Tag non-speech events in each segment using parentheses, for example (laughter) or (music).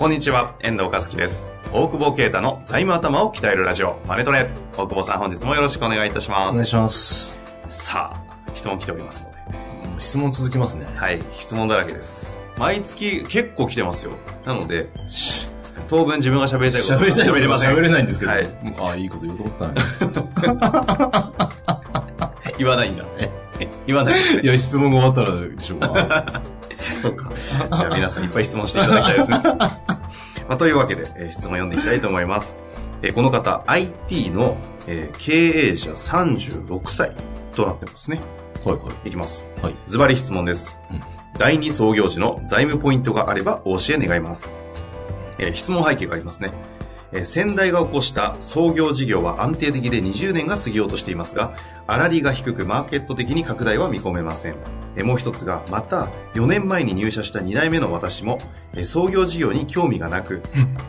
こんにちは、遠藤和樹です。大久保啓太の財務頭を鍛えるラジオ、マネトレ。大久保さん、本日もよろしくお願いいたします。お願いします。さあ、質問来ておりますので。質問続きますね。はい、質問だらけです。毎月結構来てますよ。なので、当分自分が喋りたいこと喋りたいこと喋れません。喋れないんですけど。はい。ああ、いいこと言おうと思ったの言わないんだ。え？言わないねに。いや、質問が終わったらでしょうか。(laughs) (laughs) そうか。じゃあ皆さんいっぱい質問していただきたいですね。(laughs) まあ、というわけで、えー質問読んでいきたいと思います。えーこの方、IT の、えー経営者36歳となってますね。はいはいきます。い。はい。ズバリ質問です。うん第2創業時の財務ポイントがあればお教え願います。えー質問背景がありますね。えー先代が起こした創業事業は安定的で20年が過ぎようとしていますが、粗利が低くマーケット的に拡大は見込めません。えーもう一つが、また4年前に入社した2代目の私も、えー創業事業に興味がなく、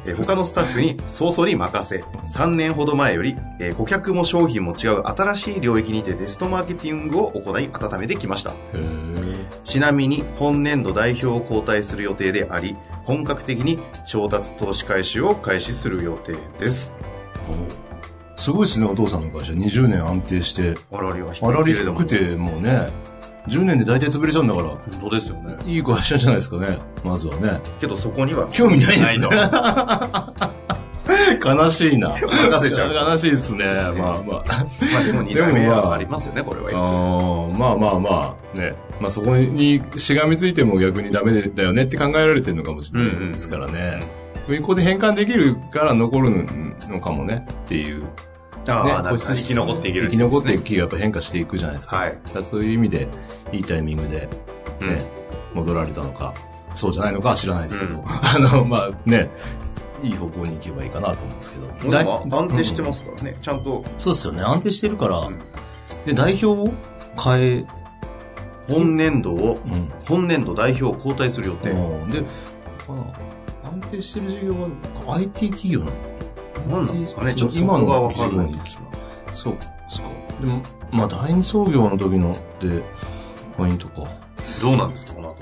えー他のスタッフに早々に任せ、3年ほど前より、えー顧客も商品も違う新しい領域にてテストマーケティングを行い温めてきました。へえ。ちなみに本年度代表を交代する予定であり、本格的に調達投資回収を開始する予定です。すごいですね、お父さんの会社。20年安定して。あらりは低あらり低くて、もうね、10年で大体潰れちゃうんだから、本当ですよね。いい会社じゃないですかね。まずはね。けどそこには興味ないですねと。悲しいな。任せちゃう悲しいですね。まあまあ。まあでも2代目はありますよね、これはあまあまあまあ、ね。まあそこにしがみついても逆にダメだよねって考えられてるのかもしれないですからね。ここで変換できるから残るのかもねっていう。ねああ、なんか生き残っていける生き残っていくく。企業やっぱ変化していくじゃないですか。はい。そういう意味で、いいタイミングで、ね、うん戻られたのか、そうじゃないのかは知らないですけど、うん (laughs) あの、まあね、いい方向に行けばいいかなと思うんですけど。だい安定してますからね。ちゃんとそうですよね。安定してるから、うんで、代表を変え、本年度を、うん。本年度代表を交代する予定。うんで、あ安定してる事業は IT 企業なの何なんですかね？ちょっとそ今のこがわかんないんですが。そうですか。でも、まあ、第二創業の時ので、ポイントか。どうなんですか、この後。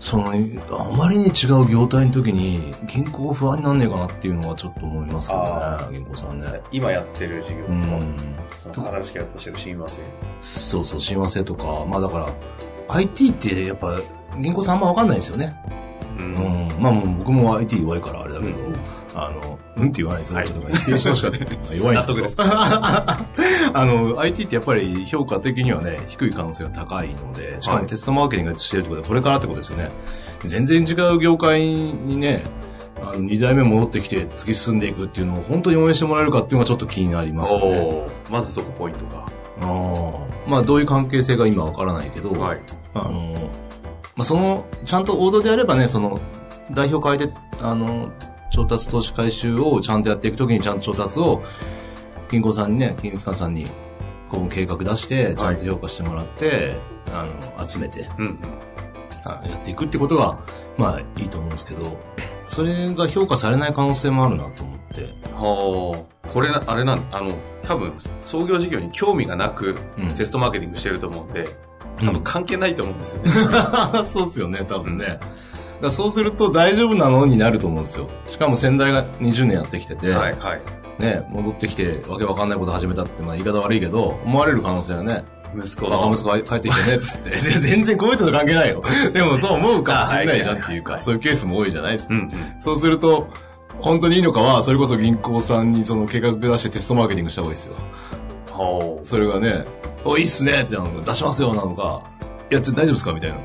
その、あまりに違う業態の時に、銀行不安になんねえかなっていうのはちょっと思いますけどあね、銀行さんね。今やってる事業うん。その新しくやってほしい親和性。そうそう、親和性とか、まあだから、IT ってやっぱ、銀行さんあんまわかんないんですよね。ううん。まあもう僕も IT 弱いからあれだけど、うんあの、うんって言わないですよ。はいと否定してほしかった。(laughs) 弱いんですけど納得です。(laughs) あの、IT ってやっぱり評価的にはね、低い可能性が高いので、しかはいもテストマーケティングしてるってことはこれからってことですよね。全然違う業界にね、あの、二代目戻ってきて突き進んでいくっていうのを本当に応援してもらえるかっていうのがちょっと気になりますよね。まずそこポイントが。ああまあどういう関係性が今わからないけど、はい。あの、まあその、ちゃんと王道であればね、その、代表変えて、あの、調達投資回収をちゃんとやっていくときにちゃんと調達を、銀行さんにね、金融機関さんに、こう計画出して、ちゃんと評価してもらって、あの、集めて、うん。あやっていくってことが、まあいいと思うんですけど、それが評価されない可能性もあるなと思って、はあ。これな、あれなん、あの、多分、創業事業に興味がなく、うんテストマーケティングしてると思うんで、うん多分関係ないと思うんですよね。(laughs) そうっすよね、多分ね。だそうすると大丈夫なのになると思うんですよ。しかも先代が20年やってきてて、はい、はい。ね、戻ってきてわけわかんないこと始めたって、まあ言い方悪いけど、思われる可能性はね、息子バカ息子帰ってきてね、つって。全然こういう人と関係ないよ。(laughs) でもそう思うかもしれないじゃんっていうか、はいそういうケースも多いじゃないですか。うん、うん。そうすると、本当にいいのかは、それこそ銀行さんにその計画出してテストマーケティングした方がいいですよ。はそれがね、お、いいっすねってなのか、出しますよなのか、や、ちょっと大丈夫ですかみたいな。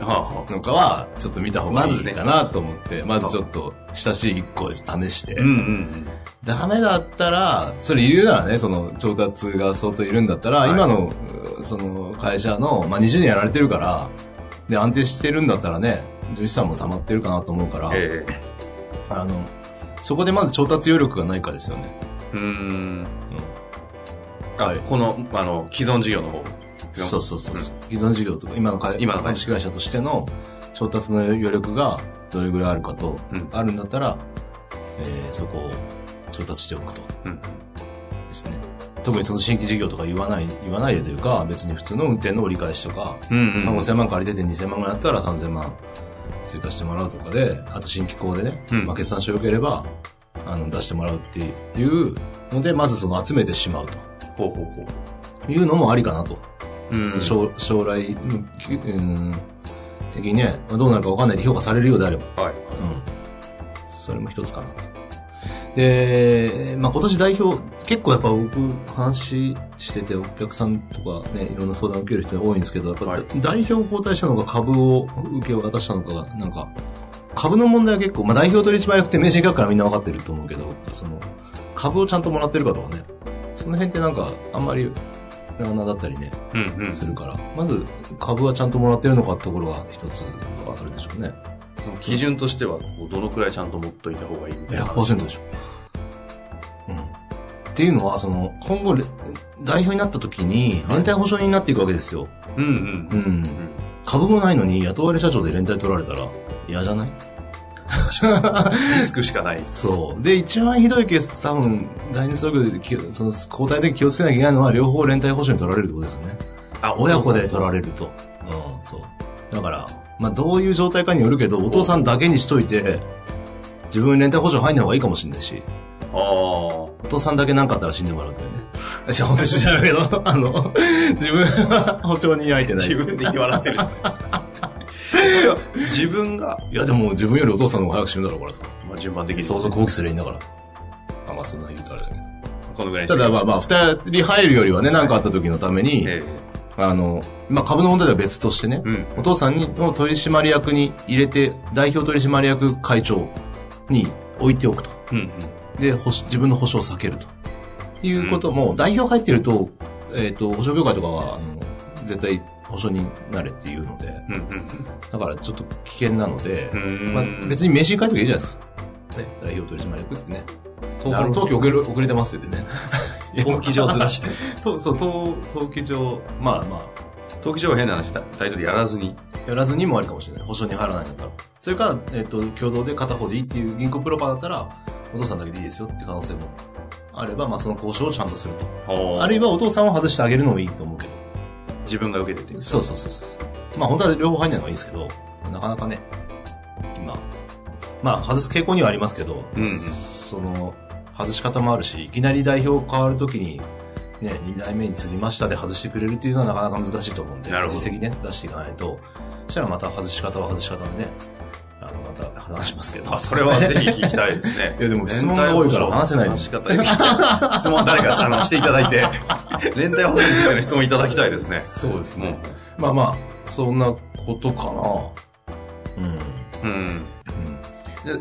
のかは、ちょっと見た方がいいかなと思って、まずちょっと、親しい一個試して、うんうんダメだったら、それ言うならね、その、調達が相当いるんだったら、はい今の、うその、会社の、まあ、20年やられてるから、で、安定してるんだったらね、純資産も溜まってるかなと思うから、ええあの、そこでまず調達余力がないかですよね。うーん。うん。はい。あこの、あの、既存事業の方。そうそうそうそう。既存事業とか、今の会今の株式会社としての調達の余力がどれぐらいあるかと、うんあるんだったら、えーそこを調達しておくとうん。ですね。特にその新規事業とか言わない、言わないでというか、別に普通の運転の折り返しとか、うんうん。まあ、5000万借りてて2000万ぐらいだったら3000万追加してもらうとかで、あと新規校でね、うんまあ、決算書良ければ、あの、出してもらうっていうので、まずその集めてしまうほうほうほというのもありかなと。う。うん。将将来、うん的にね、まあどうなるか分かんないで評価されるようであれば、はい。うん。それも一つかなと。で、まあ、今年代表、結構やっぱ僕話しててお客さんとかね、いろんな相談を受ける人が多いんですけど、やっぱ、はい代表を交代したのか株を受け渡したのかが、なんか、株の問題は結構、まあ、代表取締役って名刺書くからみんな分かってると思うけど、その、株をちゃんともらってるかとかね、その辺ってなんか、あんまり、なあなあだったりね、うんうん。するから、まず株はちゃんともらってるのかってところが一つはあるでしょうね。基準としては、どのくらいちゃんと持っといた方がいいみたいな。100%でしょ。うん。っていうのは、その、今後レ、代表になった時に、連帯保証人になっていくわけですよ。うんうん。うん。うん。株もないのに雇われ社長で連帯取られたら嫌じゃない？(laughs) リスクしかない。そう。で、一番ひどいケース、多分、第二総業でその、交代的に気をつけなきゃいけないのは、両方連帯保証に取られるってことですよね。あ親子で取られると。うん、そう。だから、まあ、どういう状態かによるけど、お父さんだけにしといて、自分連帯保証入んない方がいいかもしれないし、ああ。お父さんだけ何かあったら死んでもらうっていうね。(laughs) じゃあ、私じゃないけど、あの、自分は保証に入ってない。自分で言われてる自分が、いや、でも自分よりお父さんの方が早く死ぬだろうからさ。まあ、順番的に。相続放棄すりゃいいんだから。あ、まあ、そんな言うとあれだけど。このぐらいにただ、まあまあ、二人入るよりはね、何かあった時のために、えあの、まあ、株の問題は別としてね、えうん。お父さんにの取締役に入れて、代表取締役会長に置いておくと。うんうん。で、保自分の保証を避けると。いうことも、代表入ってると、えっ、と、保証協会とかは、あの、絶対保証になれっていうので、うんうんだからちょっと危険なのでう、ん。まあ、別に名刺に書いとけばいいじゃないですか。ね、代表取締役ってね。登記遅れ遅れてますってね。(laughs) 登記上ずらして。と (laughs) そう、登登記上、まあまあ、登記上は変な話だ。タイトルやらずに。やらずにもあるかもしれない。保証に入らないんだったら。それから、えっ、と、共同で片方でいいっていう銀行プロパーだったら、お父さんだけでいいですよって可能性もあれば、まあその交渉をちゃんとすると。あるいは、はお父さんを外してあげるのもいいと思うけど。自分が受けてて。そうそうそうそう。まあ本当は両方入んないのがいいんですけど、なかなかね、今、まあ外す傾向にはありますけど、うんうんその、外し方もあるし、いきなり代表変わるときに、ね、2代目に継ぎましたで外してくれるっていうのはなかなか難しいと思うんで、実績ね、出していかないと、そしたらまた外し方は外し方でね、話しますけど。あ、それはぜひ聞きたいですね。(laughs) いやでも質問が多いから話せない話し方質問誰かさんしていただいて、(laughs) 連帯保証についての質問いただきたいですね。そうですね。まあまあ、そんなことかな。うん。うん。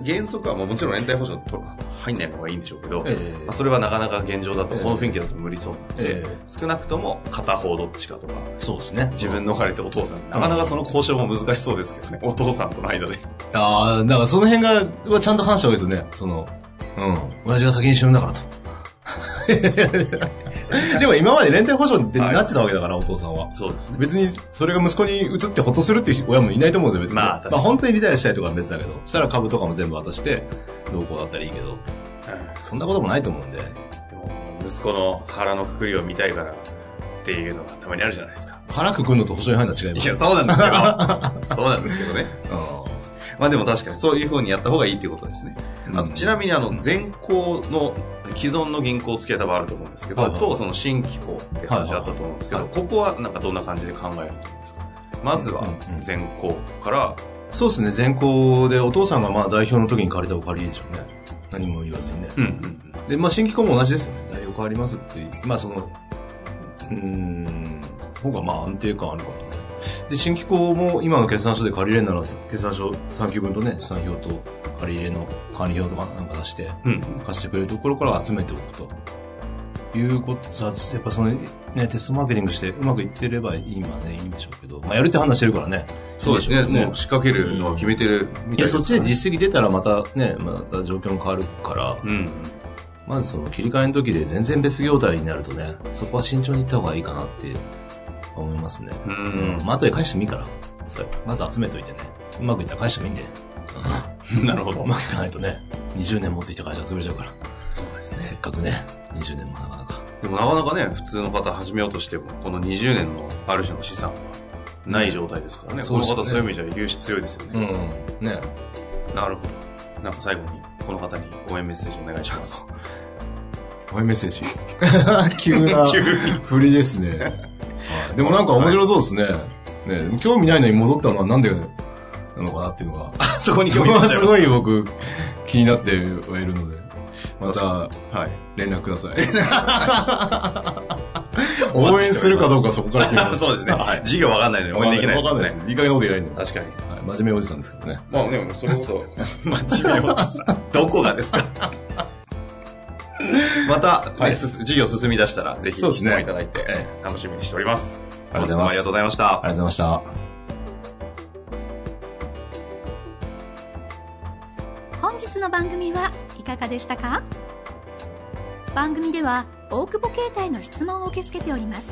原則はもうもちろん連帯保証と入んない方がいいんでしょうけど、ええまあそれはなかなか現状だと、ええこの雰囲気だと無理そうなので、ええ少なくとも片方どっちかとか、そうですね。自分の借りてお父さん、なかなかその交渉も難しそうですけどね、お父さんとの間で。ああ、だからその辺が、はちゃんと話した方がいいですよね。その、うん。親父が先に死ぬんだからと。(laughs) でも今まで連帯保証ってなってたわけだから、お父さんは。そうですね。別に、それが息子に移ってほっとするっていう親もいないと思うんですよ、別に。まあ確かに本当にリタイアしたいとかは別だけど。そしたら株とかも全部渡して、どうこうだったらいいけど。そんなこともないと思うんで。でも息子の腹のくくりを見たいからっていうのがたまにあるじゃないですか。腹くくるのと保証に入るのは違います。いや、そうなんですけど。(laughs) そうなんですけどね。うまあでも確かにそういう風にやった方がいいっていうことですね。あちなみにあの、全行の、既存の銀行をつけた場合あると思うんですけど、はいはいとその新機構って話あったと思うんですけど、はいここはなんかどんな感じで考えるんですか？まずは全行から、そうですね、全校でお父さんがまあ代表の時に借りたお借りでしょうね。何も言わずにね。うんうんで、まあ、新機構も同じですよね。代表変わりますっていう。まあ、その、うーん、方がまあ安定感あるからね。で、新機構も今の決算書で借りれるなら、決算書3級分とね、資産表と借り入れの管理表とかなんか出して、うん。貸してくれるところから集めておくと。いうことさ、やっぱそのね、テストマーケティングしてうまくいってれば今ね、いいんでしょうけど、まあやるって話してるからね。そうですね。いいでしょもう仕掛けるのは決めてるみたいですそっちで実績出たらまたね、また状況も変わるから、うん。まずその切り替えの時で全然別業態になるとね、そこは慎重にいった方がいいかなって思いますね。ううんん。まあ後で返してもいいから、そうまず集めといてね。うまくいったら返してもいいんで。(laughs) なるほどう。まくいかないとね、20年持ってきた会社潰れちゃうから。そうですせっかくね、20年もなかなか。でもなかなかね、普通の方始めようとしても、この20年のある種の資産はない状態ですからね。そうですよねこの方そういう意味じゃ融資強いですよね。うん。ね。なるほど。なんか最後に、この方に応援メッセージお願いします。(laughs) 応援メッセージ？(laughs) 急な振りですね。はいでもなんか面白そうですね。ね興味ないのに戻ったのはなんでなのかなっていうのが。(laughs) そこに興味持っちゃいましごい僕気になってはいるので。またた。はい。連絡ください。(laughs) (laughs) 応援するかどうかそこから決めます。そうですね。はい。授業わかんないのに応援できないですわかんないで。す。いい加減なこと言えないんで。確かに。はい。真面目おじさんですけどね。まあでも、それこそ、真面目おじさん。どこがですか？また、はいね授業進み出したら、ぜひ質問いただいて、えー楽しみにしております。ありがとうございます本日もありがとうございましたあり。がとうございました。本日の番組はいかがでしたか？番組では大久保携帯の質問を受け付けております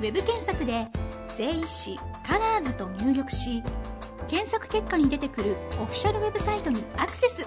ウェブ検索で「税理士カラーズと入力し検索結果に出てくるオフィシャルウェブサイトにアクセス